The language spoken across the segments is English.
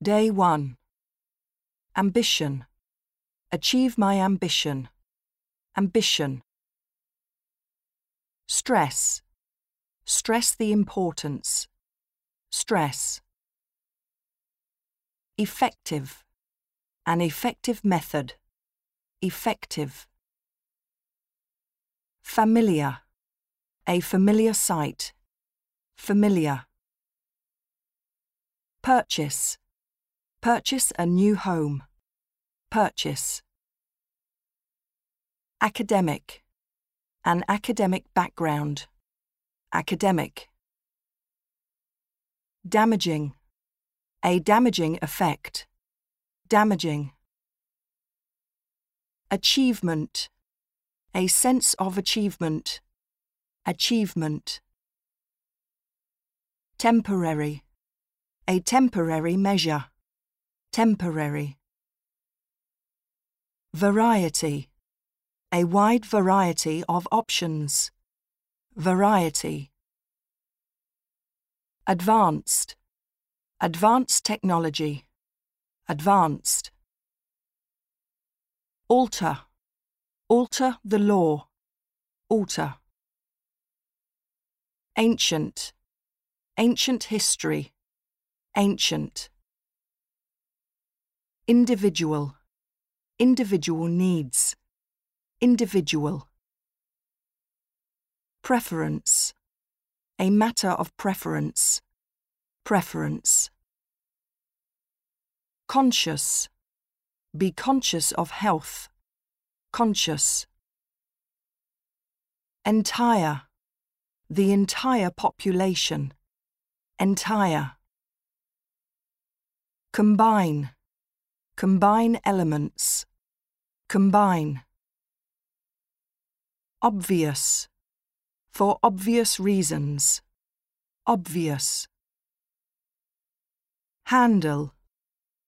Day 1. Ambition. Achieve my ambition. Ambition. Stress. Stress the importance. Stress. Effective. An effective method. Effective. Familiar. A familiar sight. Familiar. Purchase. Purchase a new home. Purchase. Academic. An academic background. Academic. Damaging. A damaging effect. Damaging. Achievement. A sense of achievement. Achievement. Temporary. A temporary measure. Temporary. Variety. A wide variety of options. Variety. Advanced. Advanced technology. Advanced. Alter. Alter the law. Alter. Ancient. Ancient history. Ancient. Individual. Individual needs. Individual. Preference. A matter of preference. Preference. Conscious. Be conscious of health. Conscious. Entire. The entire population. Entire. Combine. Combine elements. Combine. Obvious. For obvious reasons. Obvious. Handle.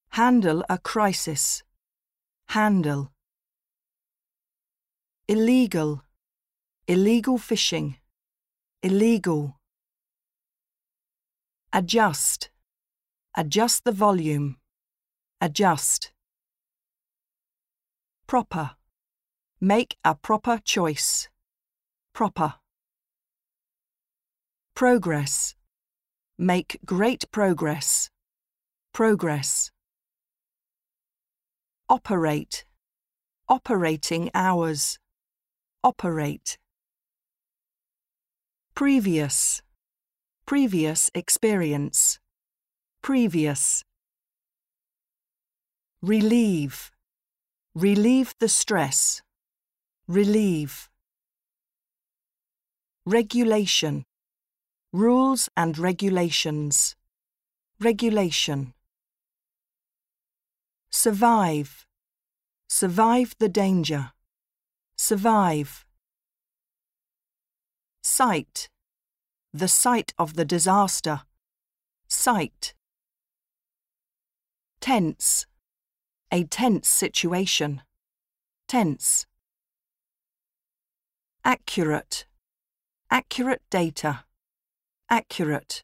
Handle a crisis. Handle. Illegal. Illegal fishing. Illegal. Adjust. Adjust the volume. Adjust. Proper. Make a proper choice. Proper. Progress. Make great progress. Progress. Operate. Operating hours. Operate. Previous. Previous experience. Previous. Relieve. Relieve the stress. Relieve. Regulation. Rules and regulations. Regulation. Survive. Survive the danger. Survive. Site. The site of the disaster. Site. Tense. A tense situation. Tense. Accurate. Accurate data. Accurate.